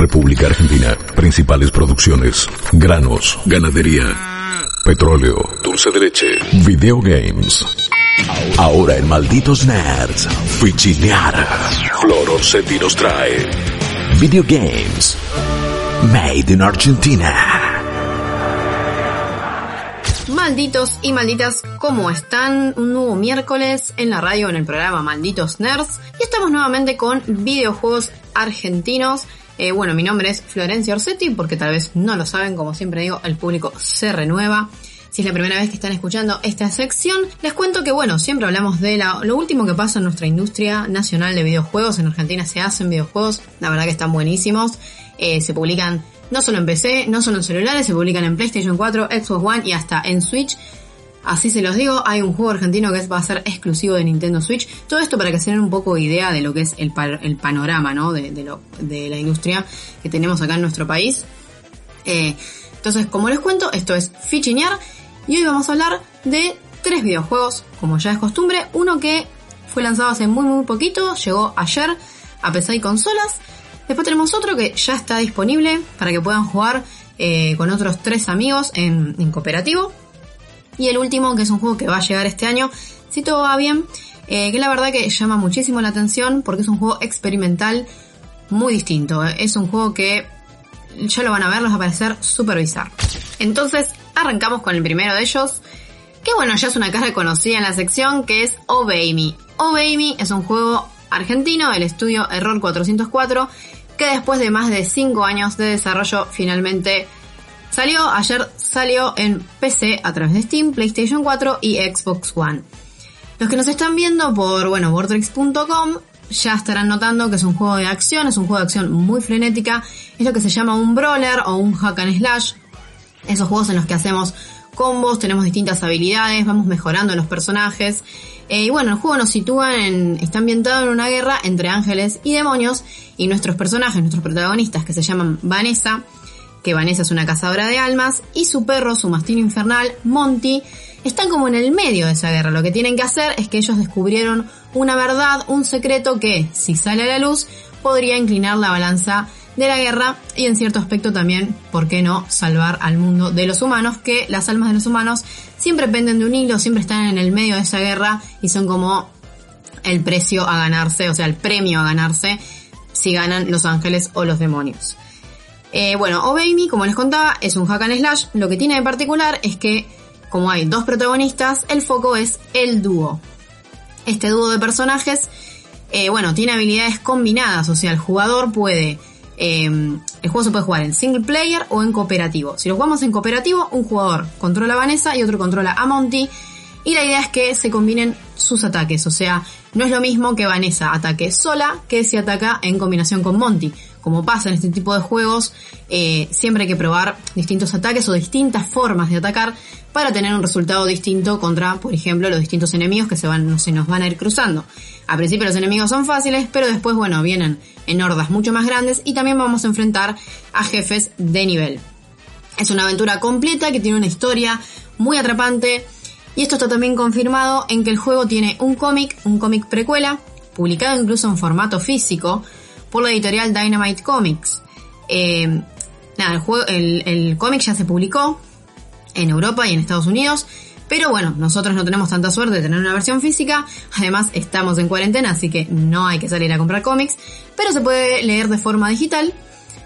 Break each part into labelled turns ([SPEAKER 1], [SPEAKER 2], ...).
[SPEAKER 1] República Argentina. Principales producciones. Granos, ganadería, petróleo, dulce de leche, videogames. Ahora en Malditos Nerds, Fichinear. Flor Orsetti nos trae Videogames. Made in Argentina.
[SPEAKER 2] Malditos y malditas, ¿cómo están? Un nuevo miércoles en la radio en el programa Malditos Nerds y estamos nuevamente con videojuegos argentinos. Eh, bueno, mi nombre es Florencia Orsetti porque tal vez no lo saben, como siempre digo, el público se renueva. Si es la primera vez que están escuchando esta sección, les cuento que bueno, siempre hablamos de lo último que pasa en nuestra industria nacional de videojuegos. En Argentina se hacen videojuegos, la verdad que están buenísimos. Eh, se publican no solo en PC, no solo en celulares, se publican en PlayStation 4, Xbox One y hasta en Switch. Así se los digo, hay un juego argentino que va a ser exclusivo de Nintendo Switch. Todo esto para que se den un poco idea de lo que es el, el panorama, ¿no? De, lo, de la industria que tenemos acá en nuestro país. Eh, entonces, como les cuento, esto es Fichinear y hoy vamos a hablar de tres videojuegos, como ya es costumbre. Uno que fue lanzado hace muy muy poquito, llegó ayer a PC y consolas. Después tenemos otro que ya está disponible para que puedan jugar eh, con otros tres amigos en, cooperativo. Y el último, que es un juego que va a llegar este año, si todo va bien, eh, que la verdad que llama muchísimo la atención porque es un juego experimental muy distinto. Eh. Es un juego que ya lo van a ver, les va a parecer bizarro. Entonces, arrancamos con el primero de ellos, que bueno, ya es una cara conocida en la sección, que es Obey Me. Obey Me es un juego argentino del estudio Error 404 que después de más de 5 años de desarrollo finalmente salió. Ayer salió en PC a través de Steam, PlayStation 4 y Xbox One. Los que nos están viendo por, bueno, Vortex.com ya estarán notando que es un juego de acción, es un juego de acción muy frenética, es lo que se llama un brawler o un hack and slash. Esos juegos en los que hacemos combos, tenemos distintas habilidades, vamos mejorando los personajes. Eh, y bueno, el juego nos sitúa en. está ambientado en una guerra entre ángeles y demonios. Y nuestros personajes, nuestros protagonistas, que se llaman Vanessa, que Vanessa es una cazadora de almas, y su perro, su mastín infernal, Monty, están como en el medio de esa guerra. Lo que tienen que hacer es que ellos descubrieron una verdad, un secreto que, si sale a la luz, podría inclinar la balanza de la guerra y en cierto aspecto también, ¿por qué no?, salvar al mundo de los humanos, que las almas de los humanos siempre penden de un hilo, siempre están en el medio de esa guerra y son como el precio a ganarse, o sea, el premio a ganarse si ganan los ángeles o los demonios. Eh, bueno, Obey Me, como les contaba, es un hack and slash. Lo que tiene de particular es que, como hay dos protagonistas, el foco es el dúo. Este dúo de personajes, eh, bueno, tiene habilidades combinadas, o sea, el jugador puede Em, el juego se puede jugar en single player o en cooperativo. Si lo jugamos en cooperativo, un jugador controla a Vanessa y otro controla a Monty. Y la idea es que se combinen sus ataques. O sea, no es lo mismo que Vanessa ataque sola que si ataca en combinación con Monty. Como pasa en este tipo de juegos, eh, siempre hay que probar distintos ataques o distintas formas de atacar para tener un resultado distinto contra, por ejemplo, los distintos enemigos que se, van, se nos van a ir cruzando. A principio los enemigos son fáciles, pero después, bueno, vienen en hordas mucho más grandes y también vamos a enfrentar a jefes de nivel. Es una aventura completa que tiene una historia muy atrapante y esto está también confirmado en que el juego tiene un cómic, un cómic precuela, publicado incluso en formato físico por la editorial Dynamite Comics. Eh, nada, el, el, el cómic ya se publicó en Europa y en Estados Unidos pero bueno, nosotros no tenemos tanta suerte de tener una versión física, además estamos en cuarentena, así que no hay que salir a comprar cómics, pero se puede leer de forma digital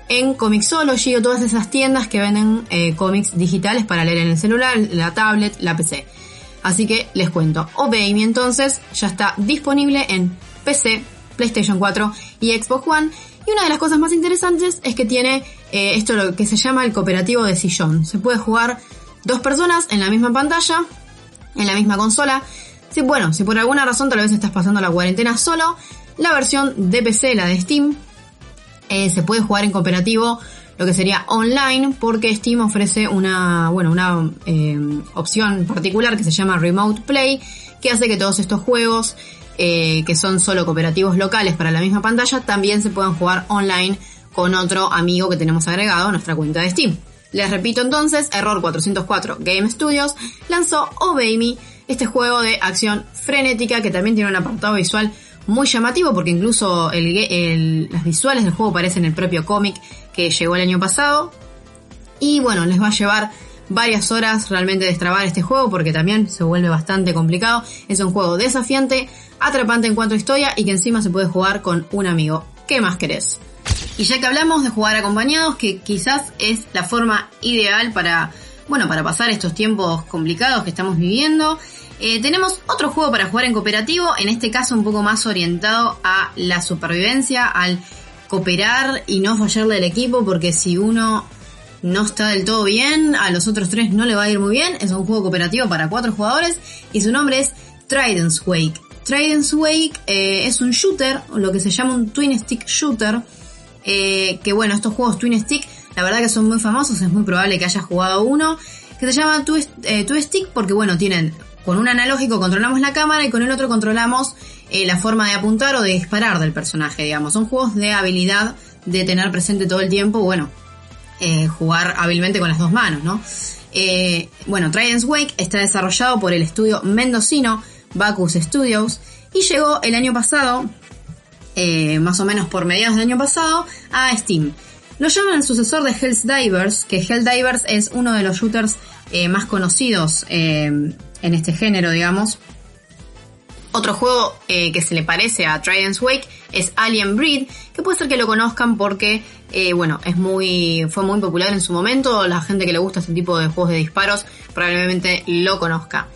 [SPEAKER 2] en Comixology o todas esas tiendas que venden eh, cómics digitales para leer en el celular, la tablet, la PC. Así que les cuento, Obey Me entonces ya está disponible en PC, PlayStation 4 y Xbox One. Y una de las cosas más interesantes es que tiene eh, esto lo que se llama el cooperativo de sillón. Se puede jugar dos personas en la misma pantalla, en la misma consola. Si, bueno, si por alguna razón tal vez estás pasando la cuarentena solo, la versión de PC, la de Steam, eh, se puede jugar en cooperativo, lo que sería online, porque Steam ofrece una, bueno, una eh, opción particular que se llama Remote Play, que hace que todos estos juegos, eh, que son solo cooperativos locales para la misma pantalla, también se puedan jugar online con otro amigo que tenemos agregado a nuestra cuenta de Steam. Les repito entonces, Error 404 Game Studios lanzó Obey Me, este juego de acción frenética que también tiene un apartado visual muy llamativo porque incluso el, las visuales del juego parecen el propio cómic que llegó el año pasado. Y bueno, les va a llevar varias horas realmente destrabar este juego porque también se vuelve bastante complicado. Es un juego desafiante, atrapante en cuanto a historia y que encima se puede jugar con un amigo. ¿Qué más querés? Y ya que hablamos de jugar acompañados, que quizás es la forma ideal para, bueno, para pasar estos tiempos complicados que estamos viviendo, eh, tenemos otro juego para jugar en cooperativo, en este caso un poco más orientado a la supervivencia, al cooperar y no fallarle al equipo, porque si uno no está del todo bien, a los otros tres no le va a ir muy bien. Es un juego cooperativo para cuatro jugadores y su nombre es Trident's Wake. Trident's Wake eh, es un shooter, lo que se llama un twin stick shooter, eh, que bueno, estos juegos twin stick, la verdad que son muy famosos, es muy probable que hayas jugado uno, que se llama twin stick porque bueno, tienen con un analógico controlamos la cámara y con el otro controlamos eh, la forma de apuntar o de disparar del personaje, digamos. Son juegos de habilidad de tener presente todo el tiempo, bueno, eh, jugar hábilmente con las dos manos, ¿no? Eh, bueno, Trident's Wake está desarrollado por el estudio mendocino Bacchus Studios y llegó el año pasado, más o menos por mediados del año pasado, a Steam. Lo llaman el sucesor de Hells Divers, que Hells Divers es uno de los shooters más conocidos en este género, digamos. Otro juego eh, que se le parece a Trident's Wake es Alien Breed, que puede ser que lo conozcan porque, eh, bueno, es muy, fue muy popular en su momento. La gente que le gusta este tipo de juegos de disparos probablemente lo conozca.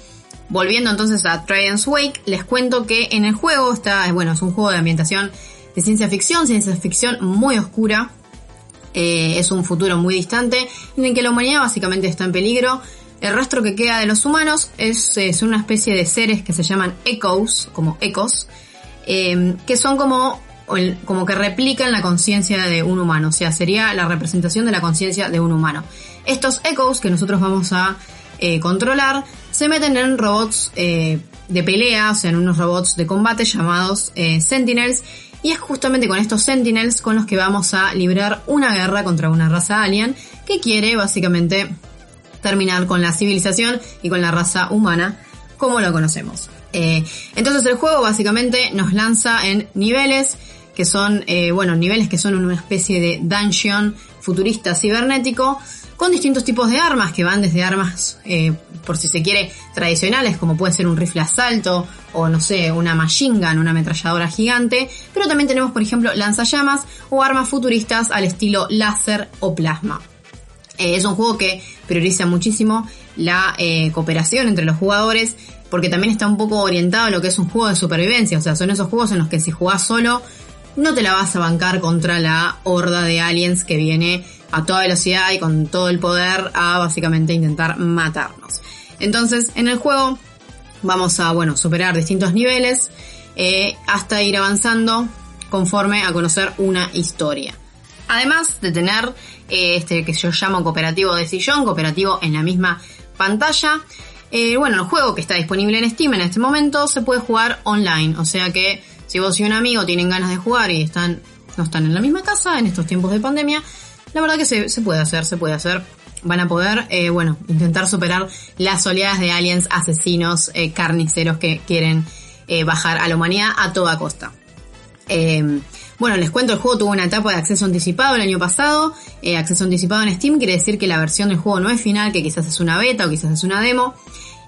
[SPEAKER 2] Volviendo entonces a Trident's Wake, les cuento que en el juego está, bueno, es un juego de ambientación de ciencia ficción, ciencia ficción muy oscura. Eh, es un futuro muy distante en el que la humanidad básicamente está en peligro el rastro que queda de los humanos es, una especie de seres que se llaman echoes, como ecos, em, que son como, como que replican la conciencia de un humano, o sea, sería la representación de la conciencia de un humano. Estos echoes que nosotros vamos a eh, controlar se meten en robots eh, de pelea, o sea, en unos robots de combate llamados eh, Sentinels, y es justamente con estos Sentinels con los que vamos a librar una guerra contra una raza alien que quiere básicamente terminar con la civilización y con la raza humana como lo conocemos. Eh, entonces el juego básicamente nos lanza en niveles que son, eh, bueno, niveles que son una especie de dungeon futurista cibernético con distintos tipos de armas que van desde armas, eh, por si se quiere, tradicionales como puede ser un rifle asalto o no sé, una machine gun, una ametralladora gigante, pero también tenemos por ejemplo lanzallamas o armas futuristas al estilo láser o plasma. Es un juego que prioriza muchísimo la eh, cooperación entre los jugadores, porque también está un poco orientado a lo que es un juego de supervivencia, o sea, son esos juegos en los que si jugás solo, no te la vas a bancar contra la horda de aliens que viene a toda velocidad y con todo el poder a básicamente intentar matarnos. Entonces, en el juego vamos a, bueno, superar distintos niveles eh, hasta ir avanzando conforme a conocer una historia. Además de tener eh, este que yo llamo cooperativo de sillón, cooperativo en la misma pantalla. Eh, bueno, el juego que está disponible en Steam en este momento se puede jugar online, o sea que si vos y un amigo tienen ganas de jugar y están no están en la misma casa en estos tiempos de pandemia, la verdad que se, puede hacer, se puede hacer. Van a poder, eh, bueno, intentar superar las oleadas de aliens asesinos carniceros que quieren bajar a la humanidad a toda costa. Bueno, les cuento, el juego tuvo una etapa de acceso anticipado el año pasado. Eh, acceso anticipado en Steam quiere decir que la versión del juego no es final, que quizás es una beta o quizás es una demo.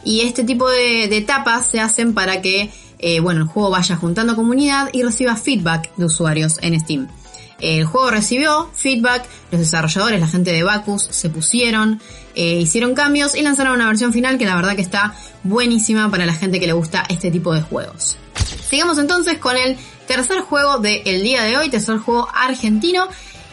[SPEAKER 2] Y este tipo de, etapas se hacen para que, eh, bueno, el juego vaya juntando comunidad y reciba feedback de usuarios en Steam. El juego recibió feedback, los desarrolladores, la gente de Bacchus, se pusieron, eh, hicieron cambios y lanzaron una versión final que la verdad que está buenísima para la gente que le gusta este tipo de juegos. Sigamos entonces con el tercer juego del día de hoy, tercer juego argentino.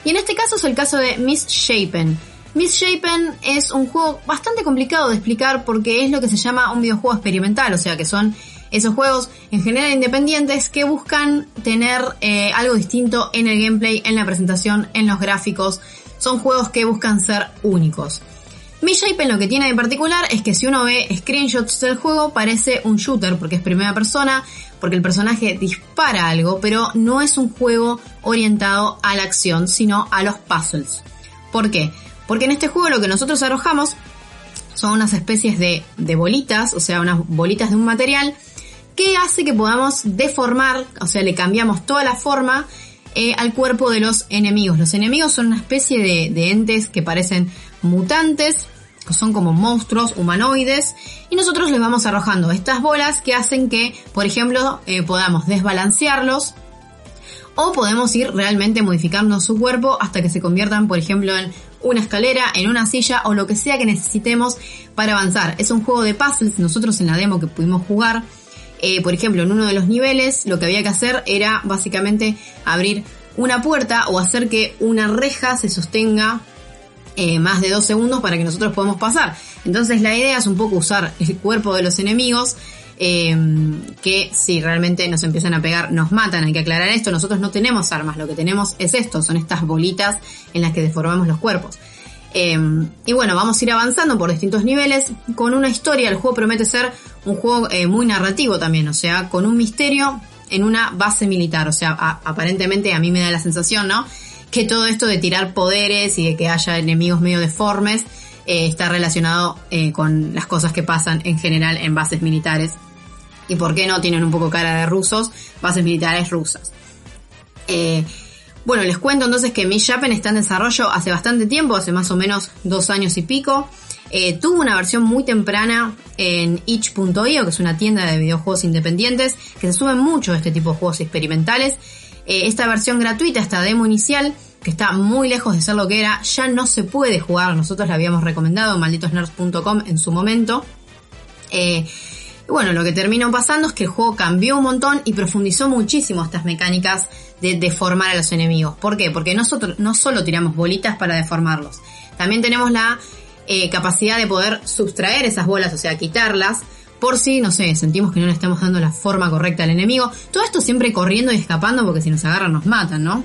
[SPEAKER 2] Y en este caso es el caso de Misshapen. Misshapen es un juego bastante complicado de explicar porque es lo que se llama un videojuego experimental, o sea que son esos juegos en general independientes que buscan tener eh, algo distinto en el gameplay, en la presentación, en los gráficos. Son juegos que buscan ser únicos. Misshapen lo que tiene de particular es que si uno ve screenshots del juego parece un shooter porque es primera persona, porque el personaje dispara algo, pero no es un juego orientado a la acción, sino a los puzzles. ¿Por qué? Porque en este juego lo que nosotros arrojamos son unas especies de, bolitas, o sea, unas bolitas de un material que hace que podamos deformar, o sea, le cambiamos toda la forma eh, al cuerpo de los enemigos. Los enemigos son una especie de, entes que parecen mutantes, que son como monstruos humanoides, y nosotros les vamos arrojando estas bolas que hacen que, por ejemplo, eh, podamos desbalancearlos, o podemos ir realmente modificando su cuerpo hasta que se conviertan, por ejemplo, en una escalera, en una silla o lo que sea que necesitemos para avanzar. Es un juego de puzzles, nosotros en la demo que pudimos jugar, eh, por ejemplo, en uno de los niveles lo que había que hacer era básicamente abrir una puerta o hacer que una reja se sostenga eh, más de dos segundos para que nosotros podamos pasar. Entonces la idea es un poco usar el cuerpo de los enemigos em, que si realmente nos empiezan a pegar nos matan. Hay que aclarar esto, nosotros no tenemos armas, lo que tenemos es esto, son estas bolitas en las que deformamos los cuerpos. Em, y bueno, vamos a ir avanzando por distintos niveles con una historia. El juego promete ser un juego eh, muy narrativo también, o sea, con un misterio en una base militar. O sea, aparentemente a mí me da la sensación, ¿no? Que todo esto de tirar poderes y de que haya enemigos medio deformes eh, está relacionado eh, con las cosas que pasan en general en bases militares. Y por qué no tienen un poco cara de rusos, bases militares rusas. Bueno, les cuento entonces que Miss Japan está en desarrollo hace bastante tiempo, hace más o menos dos años y pico. Eh, tuvo una versión muy temprana en itch.io, que es una tienda de videojuegos independientes, que se suben mucho este tipo de juegos experimentales. Eh, esta versión gratuita, esta demo inicial, que está muy lejos de ser lo que era, ya no se puede jugar. Nosotros la habíamos recomendado en malditosnerds.com en su momento. Eh, y bueno, lo que terminó pasando es que el juego cambió un montón y profundizó muchísimo estas mecánicas de deformar a los enemigos. ¿Por qué? Porque nosotros no solo tiramos bolitas para deformarlos, también tenemos la eh, capacidad de poder sustraer esas bolas, o sea, quitarlas, por si, no sé, sentimos que no le estamos dando la forma correcta al enemigo. Todo esto siempre corriendo y escapando porque si nos agarran nos matan, ¿no?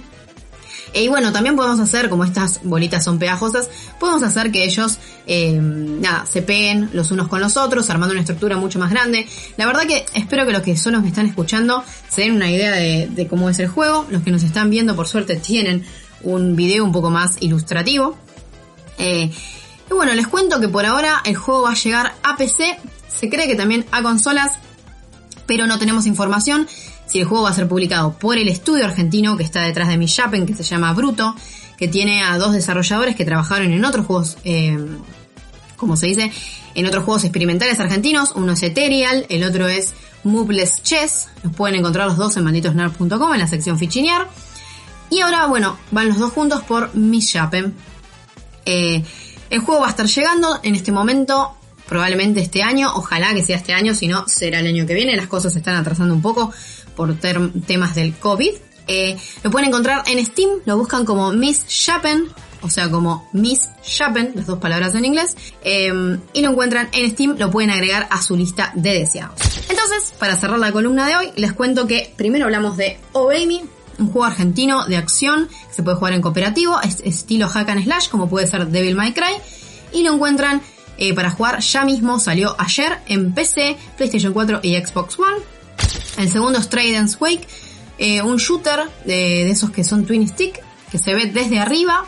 [SPEAKER 2] Y bueno, también podemos hacer, como estas bolitas son pegajosas, podemos hacer que ellos, eh, nada, se peguen los unos con los otros, armando una estructura mucho más grande. La verdad que espero que los que solo me están escuchando se den una idea de, cómo es el juego. Los que nos están viendo, por suerte, tienen un video un poco más ilustrativo. Eh, y bueno, les cuento que por ahora el juego va a llegar a PC, se cree que también a consolas, pero no tenemos información si el juego va a ser publicado por el estudio argentino que está detrás de Mi Japan, que se llama Bruto, que tiene a dos desarrolladores que trabajaron en otros juegos, eh, como se dice, en otros juegos experimentales argentinos. Uno es Ethereal, el otro es Moveless Chess. Los pueden encontrar los dos en malditosnerd.com en la sección fichinear. Y ahora, bueno, van los dos juntos por Miss Japan. Eh, el juego va a estar llegando en este momento probablemente este año, ojalá que sea este año, si no será el año que viene, las cosas se están atrasando un poco por temas del COVID. Eh, lo pueden encontrar en Steam, lo buscan como Miss Japan, o sea, como Miss Japan, las dos palabras en inglés, em, y lo encuentran en Steam, lo pueden agregar a su lista de deseados. Entonces, para cerrar la columna de hoy, les cuento que primero hablamos de Obey un juego argentino de acción que se puede jugar en cooperativo, es estilo hack and slash, como puede ser Devil May Cry, y lo encuentran eh, para jugar ya mismo, salió ayer en PC, PlayStation 4 y Xbox One. El segundo es Tradance Wake, eh, un shooter de, esos que son twin stick, que se ve desde arriba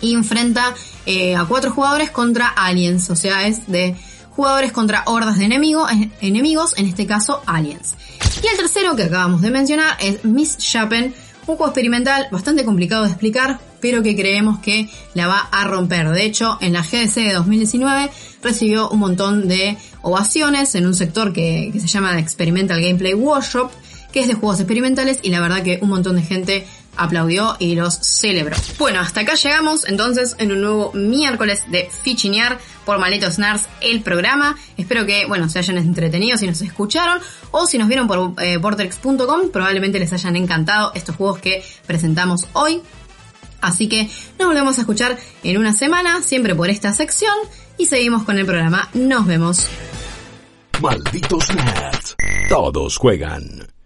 [SPEAKER 2] y enfrenta eh, a cuatro jugadores contra aliens, o sea, es de jugadores contra hordas de enemigos, enemigos, en este caso aliens. Y el tercero que acabamos de mencionar es Miss Japan, un juego experimental bastante complicado de explicar, pero que creemos que la va a romper. De hecho, en la GDC de 2019 recibió un montón de ovaciones en un sector que, se llama Experimental Gameplay Workshop, que es de juegos experimentales y la verdad que un montón de gente aplaudió y los celebró. Bueno, hasta acá llegamos entonces en un nuevo miércoles de Fichinear por Maletos Nerds el programa. Espero que, bueno, se hayan entretenido si nos escucharon o si nos vieron por eh, probablemente les hayan encantado estos juegos que presentamos hoy. Así que nos volvemos a escuchar en una semana, siempre por esta sección, y seguimos con el programa. Nos vemos.
[SPEAKER 1] Malditos nerds. Todos juegan.